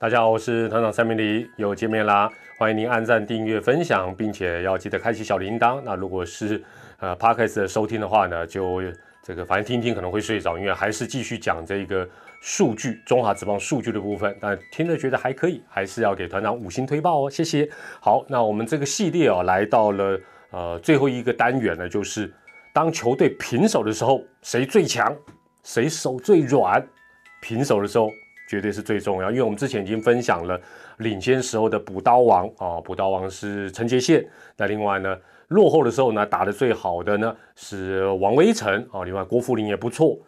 大家好，我是团长三明理，又见面啦！欢迎您按赞、订阅、分享，并且要记得开启小铃铛。那如果是呃 Podcast 的收听的话呢，就这个反正听听可能会睡着，因为还是继续讲这个数据，中华职棒数据的部分。但听着觉得还可以，还是要给团长五星推报哦，谢谢。好，那我们这个系列哦，来到了呃最后一个单元呢，就是当球队平手的时候，谁最强，谁手最软？平手的时候。绝对是最重要，因为我们之前已经分享了领先时候的补刀王啊，补刀王是陈杰宪。那另外呢，落后的时候呢，打得最好的呢是王威成啊。另外郭富林也不错，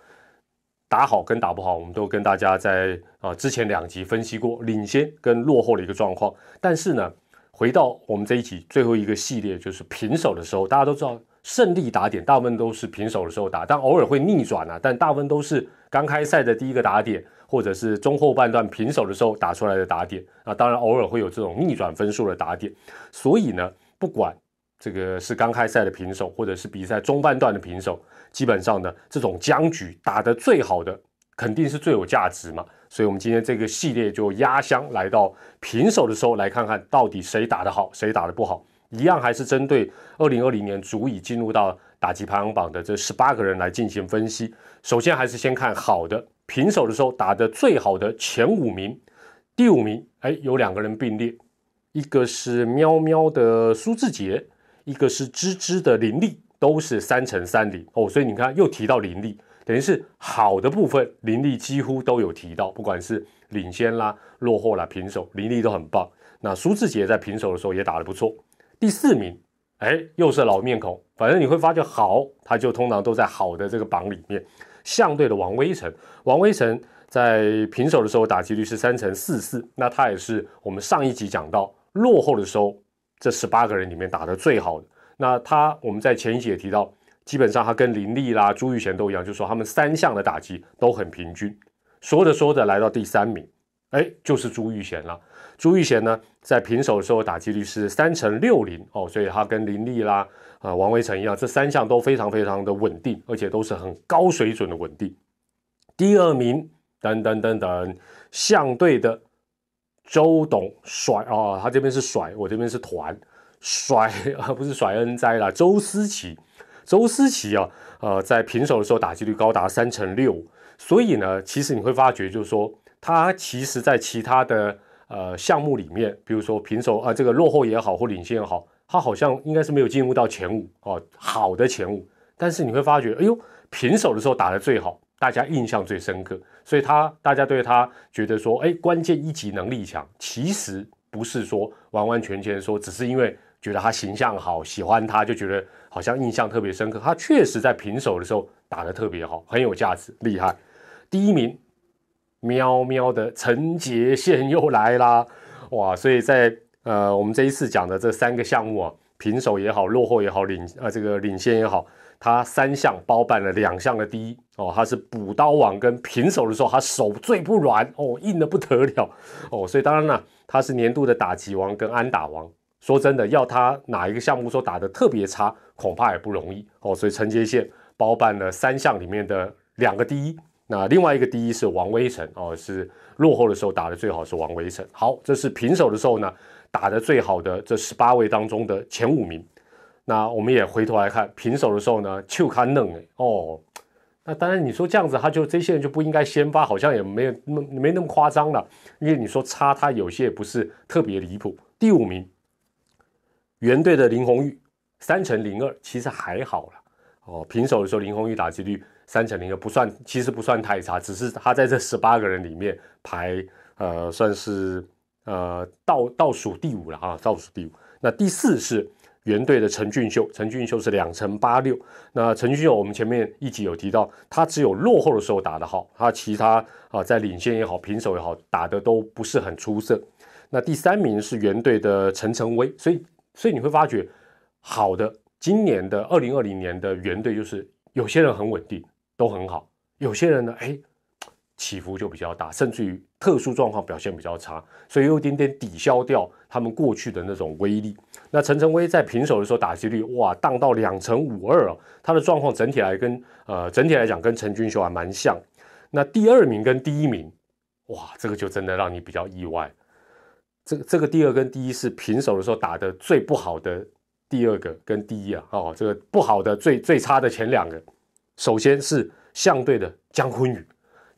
打好跟打不好，我们都跟大家在啊之前两集分析过领先跟落后的一个状况。但是呢，回到我们这一集最后一个系列，就是平手的时候，大家都知道胜利打点大部分都是平手的时候打，但偶尔会逆转啊，但大部分都是刚开赛的第一个打点。或者是中后半段平手的时候打出来的打点啊，当然偶尔会有这种逆转分数的打点。所以呢，不管这个是刚开赛的平手，或者是比赛中半段的平手，基本上呢，这种僵局打得最好的肯定是最有价值嘛。所以，我们今天这个系列就压箱来到平手的时候，来看看到底谁打得好，谁打得不好。一样还是针对二零二零年足以进入到打击排行榜的这十八个人来进行分析。首先还是先看好的。平手的时候打得最好的前五名，第五名，哎，有两个人并列，一个是喵喵的苏志杰，一个是芝芝的林立，都是三乘三零哦，所以你看又提到林立，等于是好的部分，林立几乎都有提到，不管是领先啦、落后啦、平手，林立都很棒。那苏志杰在平手的时候也打得不错。第四名，哎，又是老面孔，反正你会发觉好，他就通常都在好的这个榜里面。相对的王威成，王威成在平手的时候打击率是三成四四，那他也是我们上一集讲到落后的时候，这十八个人里面打的最好的。那他我们在前一集也提到，基本上他跟林立啦、朱玉贤都一样，就是说他们三项的打击都很平均。说着说着来到第三名，哎，就是朱玉贤了。朱玉贤呢，在平手的时候打击率是三成六零哦，所以他跟林立啦。啊，王维成一样，这三项都非常非常的稳定，而且都是很高水准的稳定。第二名，等等等等，相对的周董甩啊，他这边是甩，我这边是团甩啊，不是甩恩哉啦。周思齐，周思齐啊，呃，在平手的时候打击率高达三成六，所以呢，其实你会发觉，就是说他其实在其他的呃项目里面，比如说平手啊，这个落后也好，或领先也好。他好像应该是没有进入到前五哦，好的前五，但是你会发觉，哎呦，平手的时候打得最好，大家印象最深刻，所以他大家对他觉得说，哎，关键一级能力强，其实不是说完完全全说，只是因为觉得他形象好，喜欢他就觉得好像印象特别深刻。他确实在平手的时候打得特别好，很有价值，厉害。第一名，喵喵的陈杰宪又来啦，哇，所以在。呃，我们这一次讲的这三个项目啊，平手也好，落后也好，领呃这个领先也好，他三项包办了两项的第一哦，他是补刀王跟平手的时候，他手最不软哦，硬的不得了哦，所以当然了，他是年度的打击王跟安打王。说真的，要他哪一个项目说打的特别差，恐怕也不容易哦。所以承接线包办了三项里面的两个第一，那另外一个第一是王威成哦，是落后的时候打的最好是王威成。好，这是平手的时候呢。打的最好的这十八位当中的前五名，那我们也回头来看平手的时候呢，就看嫩哎哦，那当然你说这样子，他就这些人就不应该先发，好像也没有那没那么夸张了，因为你说差他有些也不是特别离谱。第五名，原队的林红玉三乘零二，其实还好了哦。平手的时候，林红玉打击率三乘零二不算，其实不算太差，只是他在这十八个人里面排呃算是。呃，倒倒数第五了啊，倒数第五。那第四是原队的陈俊秀，陈俊秀是两成八六。那陈俊秀，我们前面一集有提到，他只有落后的时候打得好，他其他啊在领先也好，平手也好，打的都不是很出色。那第三名是原队的陈成威，所以所以你会发觉，好的，今年的二零二零年的原队就是有些人很稳定，都很好，有些人呢，哎。起伏就比较大，甚至于特殊状况表现比较差，所以有一点点抵消掉他们过去的那种威力。那陈晨威在平手的时候打击率哇，荡到两成五二啊，他的状况整体来跟呃整体来讲跟陈俊秀还蛮像。那第二名跟第一名哇，这个就真的让你比较意外。这个这个第二跟第一是平手的时候打的最不好的第二个跟第一啊，哦，这个不好的最最差的前两个，首先是相对的姜昆宇，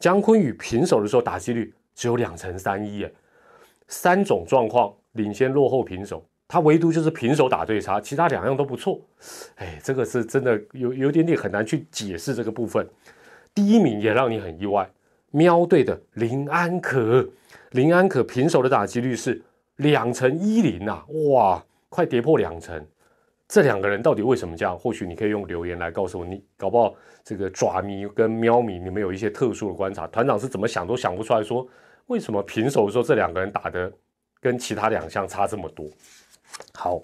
姜昆宇平手的时候打击率只有两成三一，哎，三种状况领先落后平手，他唯独就是平手打最差，其他两样都不错，哎，这个是真的有有点点很难去解释这个部分。第一名也让你很意外，喵队的林安可。林安可平手的打击率是两成一零啊，哇，快跌破两成。这两个人到底为什么这样？或许你可以用留言来告诉我，你搞不好这个爪迷跟喵迷，你们有一些特殊的观察。团长是怎么想都想不出来，说为什么平手的时候这两个人打的跟其他两项差这么多？好，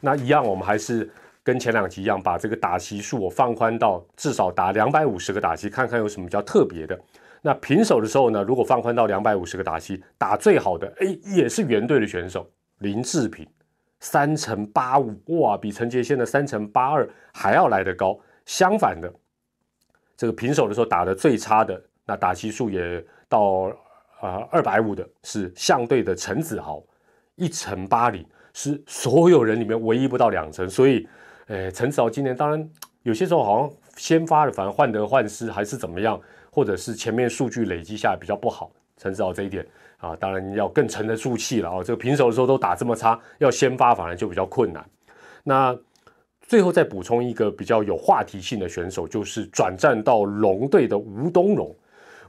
那一样我们还是跟前两集一样，把这个打席数我放宽到至少打两百五十个打席，看看有什么比较特别的。那平手的时候呢？如果放宽到两百五十个打击，打最好的，哎，也是原队的选手林志平，三乘八五，哇，比陈杰宪的三乘八二还要来得高。相反的，这个平手的时候打的最差的，那打击数也到啊二百五的，是相对的陈子豪，一乘八零，是所有人里面唯一不到两成。所以，哎，陈子豪今年当然有些时候好像先发的，反而患得患失，还是怎么样？或者是前面数据累积下来比较不好，陈指导这一点啊，当然要更沉得住气了啊。这个平手的时候都打这么差，要先发反而就比较困难。那最后再补充一个比较有话题性的选手，就是转战到龙队的吴东荣。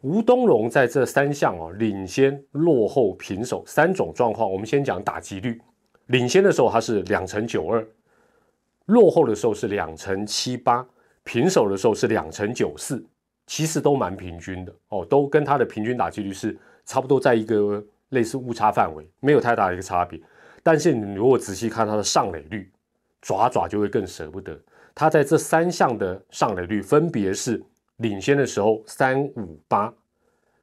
吴东荣在这三项啊，领先、落后、平手三种状况，我们先讲打击率。领先的时候他是两成九二，落后的时候是两成七八，平手的时候是两成九四。其实都蛮平均的哦，都跟他的平均打击率是差不多，在一个类似误差范围，没有太大的一个差别。但是你如果仔细看他的上垒率，爪爪就会更舍不得。他在这三项的上垒率分别是领先的时候三五八，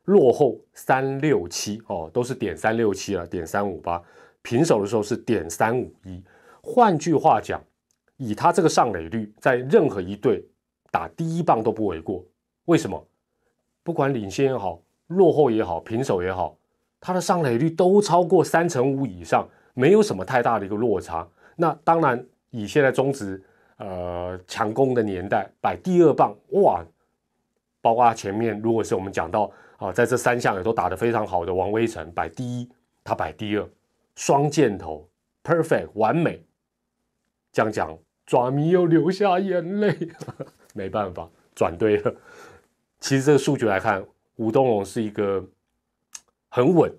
落后三六七哦，都是点三六七了，点三五八。平手的时候是点三五一。换句话讲，以他这个上垒率，在任何一队打第一棒都不为过。为什么？不管领先也好，落后也好，平手也好，他的上垒率都超过三成五以上，没有什么太大的一个落差。那当然，以现在中职呃强攻的年代，摆第二棒哇，包括前面如果是我们讲到啊，在这三项也都打得非常好的王威成摆第一，他摆第二，双箭头，perfect 完美。这样讲，爪迷又流下眼泪，没办法，转对了。其实这个数据来看，吴东龙是一个很稳，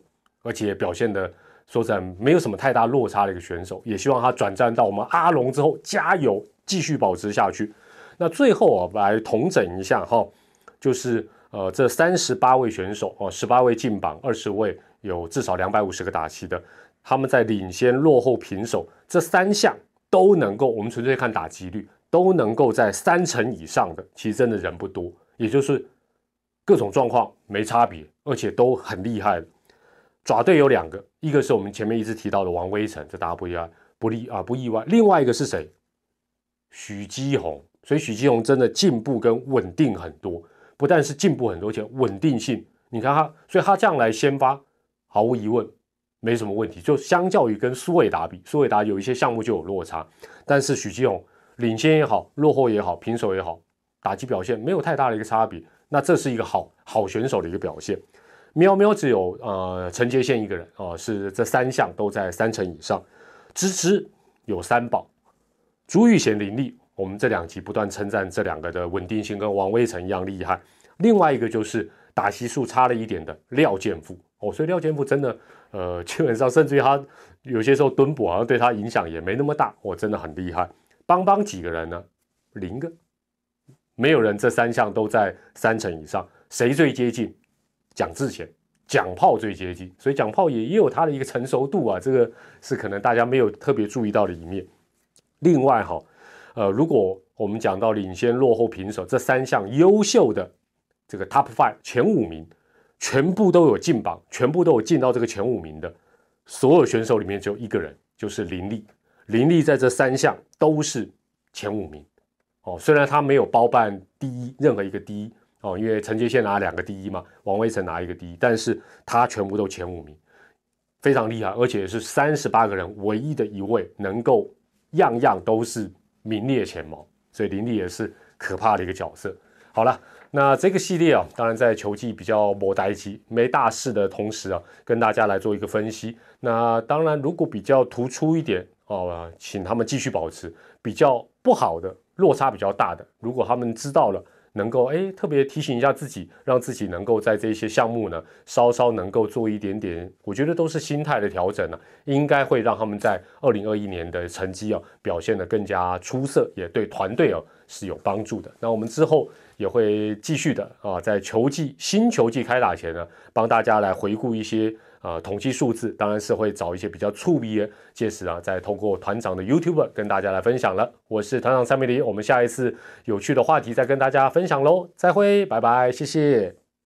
而且表现的说实在没有什么太大落差的一个选手。也希望他转战到我们阿龙之后，加油，继续保持下去。那最后啊，来统整一下哈，就是呃，这三十八位选手哦，十八位进榜，二十位有至少两百五十个打期的，他们在领先、落后、平手这三项都能够，我们纯粹看打击率，都能够在三成以上的，其实真的人不多。也就是各种状况没差别，而且都很厉害的。爪队有两个，一个是我们前面一直提到的王威成，这大家不意外，不利啊不意外。另外一个是谁？许基宏。所以许基宏真的进步跟稳定很多，不但是进步很多，而且稳定性，你看他，所以他这样来先发，毫无疑问没什么问题。就相较于跟苏伟达比，苏伟达有一些项目就有落差，但是许基宏领先也好，落后也好，平手也好。打击表现没有太大的一个差别，那这是一个好好选手的一个表现。喵喵只有呃陈杰宪一个人哦，是这三项都在三成以上。芝芝有三宝，朱玉贤林立，我们这两集不断称赞这两个的稳定性跟王威成一样厉害。另外一个就是打击数差了一点的廖建富哦，所以廖建富真的呃基本上甚至于他有些时候蹲补好像对他影响也没那么大，我真的很厉害。邦邦几个人呢？零个。没有人这三项都在三成以上，谁最接近？蒋志贤、蒋炮最接近，所以蒋炮也也有他的一个成熟度啊，这个是可能大家没有特别注意到的一面。另外哈，呃，如果我们讲到领先、落后、平手这三项优秀的这个 top five 前五名，全部都有进榜，全部都有进到这个前五名的所有选手里面，只有一个人，就是林立。林立在这三项都是前五名。哦，虽然他没有包办第一任何一个第一，哦，因为陈杰宪拿两个第一嘛，王威成拿一个第一，但是他全部都前五名，非常厉害，而且是三十八个人唯一的一位能够样样都是名列前茅，所以林立也是可怕的一个角色。好了，那这个系列啊，当然在球季比较磨呆机没大事的同时啊，跟大家来做一个分析。那当然，如果比较突出一点哦，请他们继续保持；比较不好的、落差比较大的，如果他们知道了。能够哎，特别提醒一下自己，让自己能够在这些项目呢，稍稍能够做一点点，我觉得都是心态的调整呢，应该会让他们在二零二一年的成绩啊表现得更加出色，也对团队哦是有帮助的。那我们之后也会继续的啊，在球季新球季开打前呢，帮大家来回顾一些。啊，统计数字当然是会找一些比较触鼻的，届时啊，再通过团长的 YouTube 跟大家来分享了。我是团长三米零，我们下一次有趣的话题再跟大家分享喽，再会，拜拜，谢谢。